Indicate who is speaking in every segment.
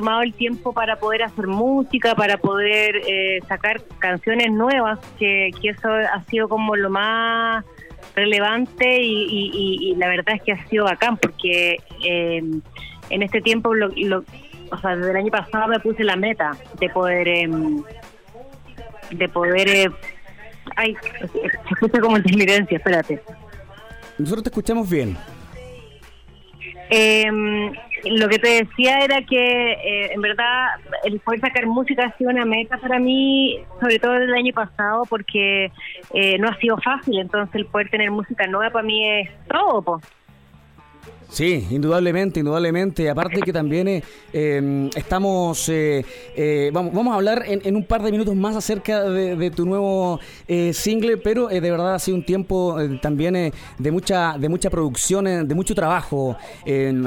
Speaker 1: tomado el tiempo para poder hacer música, para poder eh, sacar canciones nuevas, que, que eso ha sido como lo más relevante y, la verdad es que ha sido bacán porque eh, en este tiempo, lo, o sea, desde el año pasado me puse la meta de poder, em, de poder, eh, ay, se escucha como intermitencia, espérate.
Speaker 2: Nosotros te escuchamos bien.
Speaker 1: Eh, lo que te decía era que eh, en verdad el poder sacar música ha sido una meta para mí, sobre todo el año pasado, porque eh, no ha sido fácil, entonces el poder tener música nueva para mí es todo. pues
Speaker 2: Sí, indudablemente, indudablemente. Aparte que también eh, em, estamos, eh, eh, vamos, vamos a hablar en, un par de minutos más acerca de, tu nuevo single, pero de verdad ha sido un tiempo también de mucha, de mucha producción, de mucho trabajo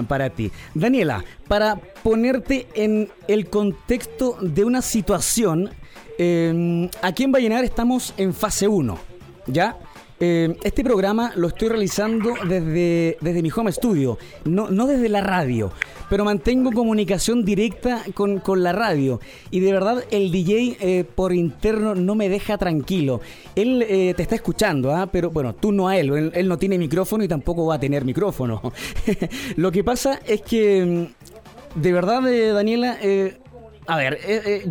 Speaker 2: para ti. Daniela, para ponerte en el contexto de una situación, em, aquí en Vallenar estamos en fase 1, ¿ya? Eh, este programa lo estoy realizando desde, desde mi home studio, no, no desde la radio, pero mantengo comunicación directa con, la radio. Y de verdad el DJ eh, por interno no me deja tranquilo. Él eh, te está escuchando, ¿ah? pero bueno, tú no a él. él. no tiene micrófono y tampoco va a tener micrófono. lo que pasa es que, mm, de verdad, Daniela, a ver,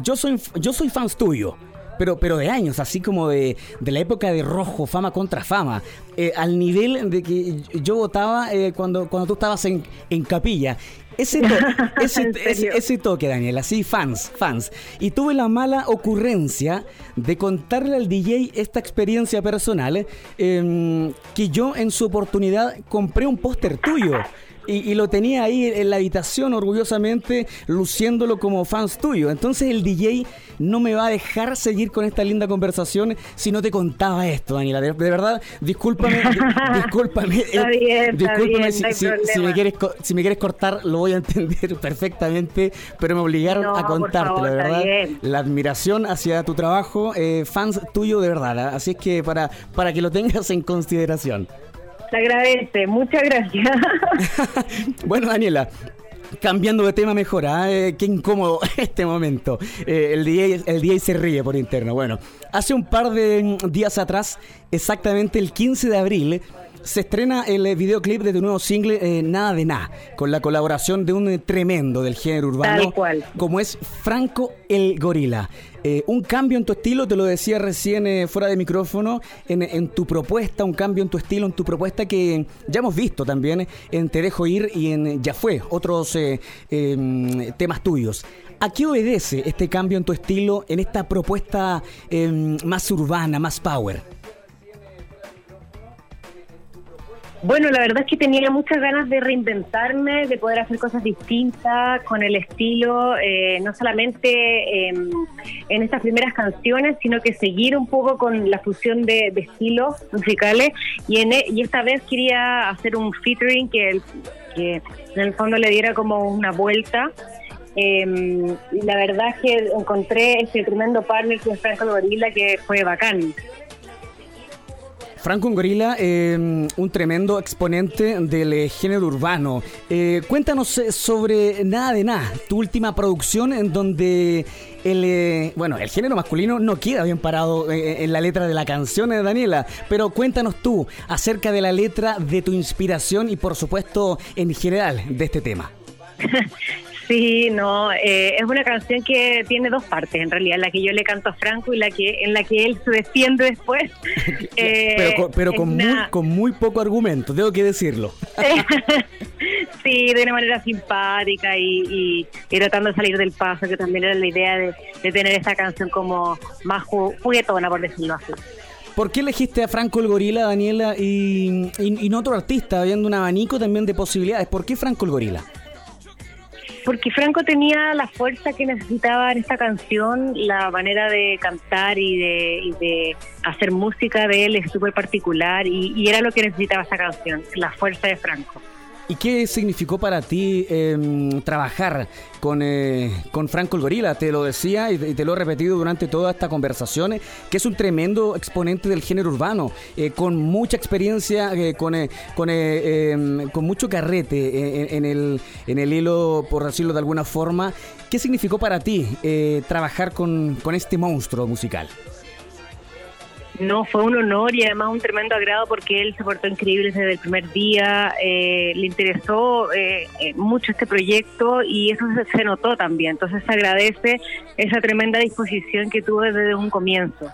Speaker 2: yo, soy, yo soy fan tuyo pero, pero de años, así como de, de la época de rojo, fama contra fama, eh, al nivel de que yo votaba eh, cuando, cuando tú estabas en, en capilla. Ese, ese, ese, toque, Daniel, así fans, fans. Y tuve la mala ocurrencia de contarle al DJ esta experiencia personal, eh, que yo en su oportunidad compré un póster tuyo y, lo tenía ahí en la habitación orgullosamente luciéndolo como fans tuyo. Entonces el DJ no me va a dejar seguir con esta linda conversación si no te contaba esto, Daniela. De, verdad, discúlpame, discúlpame.
Speaker 1: Eh, discúlpame
Speaker 2: si, me quieres, si me quieres cortar, lo voy a entender perfectamente, pero me obligaron a contarte, la verdad. La admiración hacia tu trabajo, eh, fans tuyo de verdad. ¿ah? Así es que para, para que lo tengas en consideración.
Speaker 1: Se agradece, muchas gracias.
Speaker 2: bueno, Daniela, Cambiando de tema mejor, ¿ah? eh, qué incómodo este momento. Eh, el, DJ, el DJ se ríe por interno. Bueno, hace un par de días atrás, exactamente el 15 de abril, se estrena el eh, videoclip de tu nuevo single eh, Nada de Nada, con la colaboración de un eh, tremendo del género urbano, como es Franco el Gorila. un cambio en tu estilo, te lo decía recién fuera de micrófono, en, tu propuesta, un cambio en tu estilo, en tu propuesta que ya hemos visto también en Te Dejo Ir y en Ya Fue, otros em, temas tuyos. ¿A qué obedece este cambio en tu estilo, en esta propuesta em, más urbana, más power?
Speaker 1: Bueno, la verdad es que tenía muchas ganas de reinventarme, de poder hacer cosas distintas con el estilo, eh, no solamente en estas primeras canciones, sino que seguir un poco con la fusión de, estilos musicales. Y, en, e, y esta vez quería hacer un featuring que, que en el fondo le diera como una vuelta. Em, la verdad es que encontré ese tremendo partner que es Franco Gorilla que fue bacán.
Speaker 2: Franco Gorila, em, un tremendo exponente del eh, género urbano. Eh, cuéntanos eh, sobre Nada de Nada, tu última producción en donde el, bueno, el género masculino no queda bien parado en la letra de la canción de Daniela, pero cuéntanos tú acerca de la letra, de tu inspiración y por supuesto en general de este tema.
Speaker 1: Sí, no, eh, es una canción que tiene dos partes, en realidad, la que yo le canto a Franco y la que en la que él se defiende después.
Speaker 2: pero, con, muy, con muy poco argumento, tengo que decirlo.
Speaker 1: sí, de una manera simpática y, tratando de salir del paso, que también era la idea de, tener esta canción como más juguetona, por decirlo así.
Speaker 2: ¿Por qué elegiste a Franco el Gorila, Daniela, y, y no otro artista, habiendo un abanico también de posibilidades? ¿Por qué Franco el Gorila?
Speaker 1: Porque Franco tenía la fuerza que necesitaba en esta canción, la manera de cantar y de, hacer música de él es súper particular y, era lo que necesitaba esta canción, la fuerza de Franco.
Speaker 2: ¿Y qué significó para ti em, trabajar con, eh, con Franco el Gorila? Te lo decía y te, lo he repetido durante toda esta conversación, que es un tremendo exponente del género urbano, eh, con mucha experiencia, eh, con, em, con mucho carrete en, el, en el hilo, por decirlo de alguna forma. ¿Qué significó para ti trabajar con, con este monstruo musical?
Speaker 1: No, fue un honor y además un tremendo agrado porque él se portó increíble desde el primer día, eh, le interesó eh, eh, mucho este proyecto y eso se, notó también. Entonces se agradece esa tremenda disposición que tuvo desde un comienzo.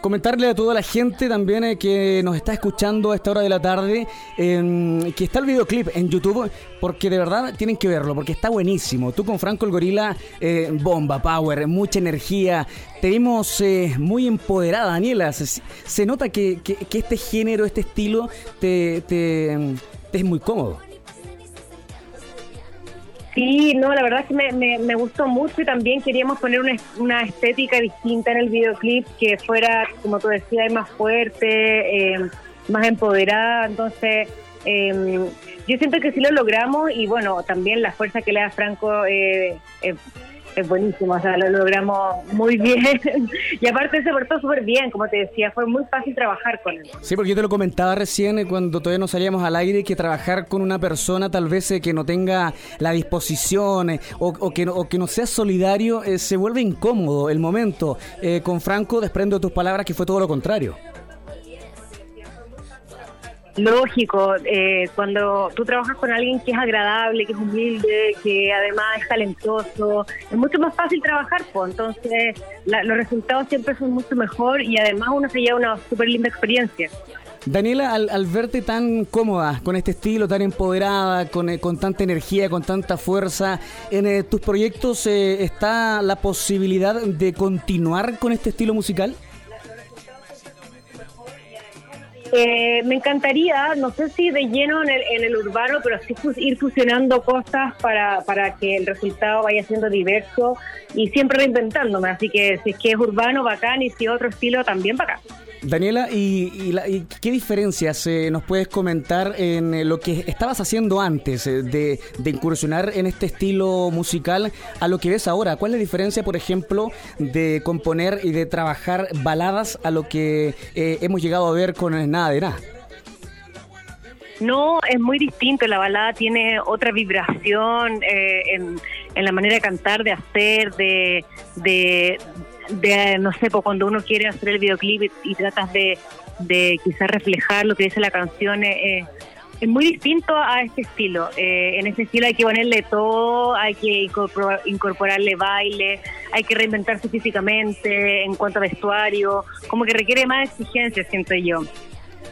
Speaker 2: Comentarle a toda la gente también eh, que nos está escuchando a esta hora de la tarde em, que está el videoclip en YouTube porque de verdad tienen que verlo porque está buenísimo. Tú con Franco el Gorila, eh, bomba, power, mucha energía. Te vimos eh, muy empoderada, Daniela. Se, nota que, este género, este estilo te, te es muy cómodo.
Speaker 1: Sí, no, la verdad es que me, me, gustó mucho y también queríamos poner una, una, estética distinta en el videoclip que fuera, como tú decías, más fuerte, eh, más empoderada. Entonces, eh, yo siento que sí lo logramos y bueno, también la fuerza que le da Franco eh, es buenísimo, o sea, lo logramos muy bien. y aparte se portó súper bien, como te decía, fue muy fácil trabajar con él.
Speaker 2: Sí, porque yo te lo comentaba recién eh, cuando todavía no salíamos al aire, que trabajar con una persona tal vez eh, que no tenga la disposición eh, o, que no, o que no sea solidario, se vuelve incómodo el momento. con Franco desprendo de tus palabras que fue todo lo contrario
Speaker 1: lógico, eh, cuando tú trabajas con alguien que es agradable, que es humilde, que además es talentoso, es mucho más fácil trabajar, entonces los resultados siempre son mucho mejor y además uno se lleva una súper linda experiencia.
Speaker 2: Daniela, al, verte tan cómoda, con este estilo, tan empoderada, con, eh, tanta energía, con tanta fuerza, ¿en eh, tus proyectos está la posibilidad de continuar con este estilo musical?
Speaker 1: Eh, me encantaría, no sé si de lleno en el, urbano, pero sí ir fusionando cosas para, para que el resultado vaya siendo diverso y siempre reinventándome. Así que si es que es urbano, bacán, y si otro estilo, también bacán.
Speaker 2: Daniela, ¿y, qué diferencias eh, nos puedes comentar en eh, lo que estabas haciendo antes eh, de, incursionar en este estilo musical a lo que ves ahora? ¿Cuál es la diferencia, por ejemplo, de componer y de trabajar baladas a lo que hemos llegado a ver con Nada de Nada?
Speaker 1: No, es muy distinto. La balada tiene otra vibración en, en, la manera de cantar, de hacer, de, de, de, no sé, pues cuando uno quiere hacer el videoclip y, tratas de, de quizás reflejar lo que dice la canción, eh, eh, es muy distinto a este estilo. Eh, en este estilo hay que ponerle todo, hay que incorporarle baile, hay que reinventarse físicamente en cuanto a vestuario, como que requiere más exigencia, siento yo.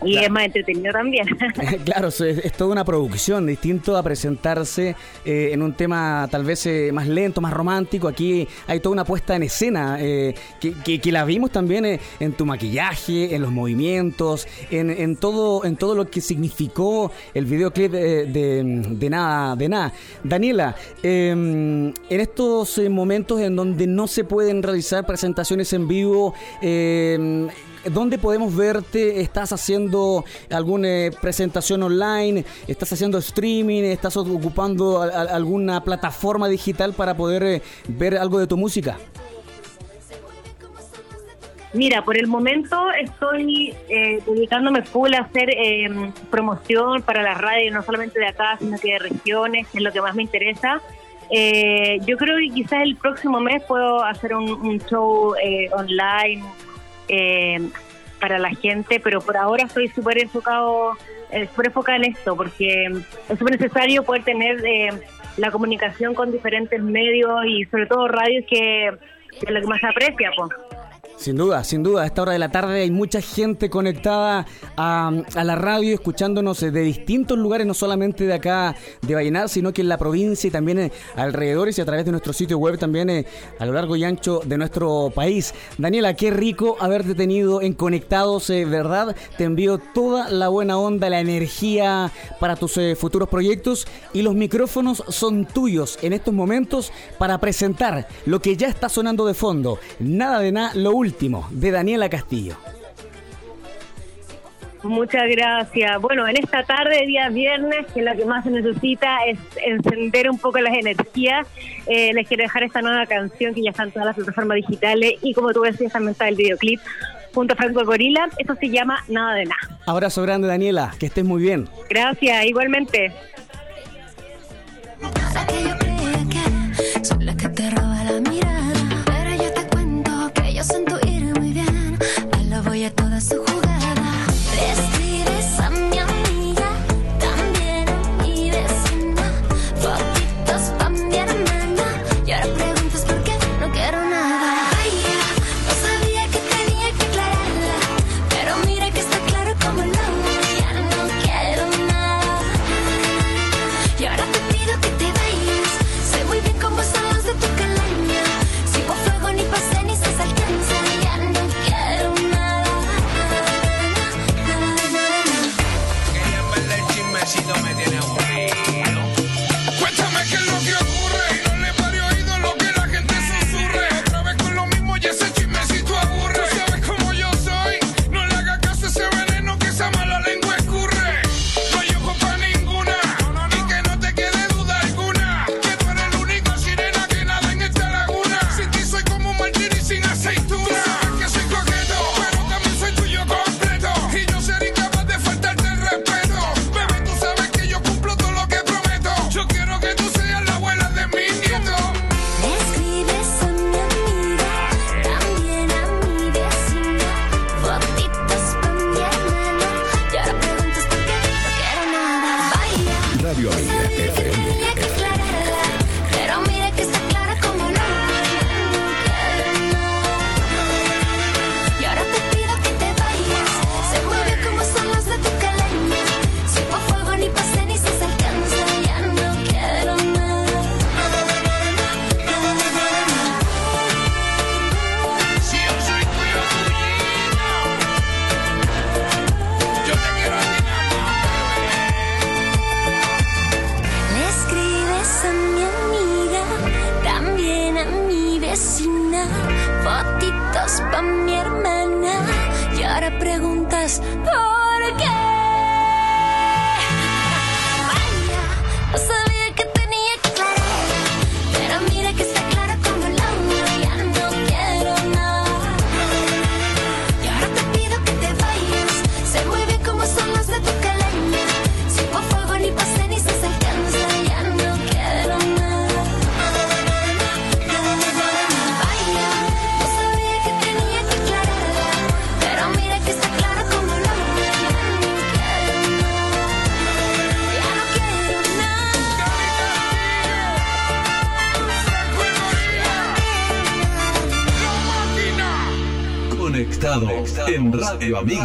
Speaker 1: Y es más entretenido también.
Speaker 2: claro, es, toda una producción, distinto a presentarse eh, en un tema tal vez eh, más lento, más romántico. Aquí hay toda una puesta en escena eh, que, que, la vimos también en tu maquillaje, en los movimientos, en, en, todo, en todo lo que significó el videoclip de, de, nada, de nada. Daniela, em, en estos momentos en donde no se pueden realizar presentaciones en vivo, em, ¿dónde podemos verte? ¿Estás haciendo alguna eh, presentación online? ¿Estás haciendo streaming? ¿Estás ocupando alguna plataforma digital para poder eh, ver algo de tu música?
Speaker 1: Mira, por el momento estoy eh, full a hacer em, promoción para la radio, no solamente de acá, sino que de regiones, es lo que más me interesa. yo creo que quizás el próximo mes puedo hacer un, show online eh, para la gente, pero por ahora estoy súper enfocado, eh, súper enfocada en esto, porque es súper necesario poder tener eh, la comunicación con diferentes medios y sobre todo radios que, que es lo que más se aprecia. Pues.
Speaker 2: Sin duda, sin duda, a esta hora de la tarde hay mucha gente conectada a, la radio, escuchándonos de distintos lugares, no solamente de acá de Vallenar, sino que en la provincia y también eh, alrededores y a través de nuestro sitio web también eh, a lo largo y ancho de nuestro país. Daniela, qué rico haberte tenido en Conectados, eh, ¿verdad? Te envío toda la buena onda, la energía para tus futuros proyectos y los micrófonos son tuyos en estos momentos para presentar lo que ya está sonando de fondo. Nada de nada, lo último último, de Daniela Castillo.
Speaker 3: Muchas gracias. Bueno, en esta tarde, día viernes, que lo que más se necesita es encender un poco las energías, eh, les quiero dejar esta nueva canción que ya está en todas las plataformas digitales y como tú decías, también está el videoclip junto a Franco Gorila. Eso se llama Nada de Nada.
Speaker 2: Abrazo grande, Daniela. Que estés muy bien.
Speaker 3: Gracias, igualmente.
Speaker 4: Para preguntas por qué. Radio Amiga.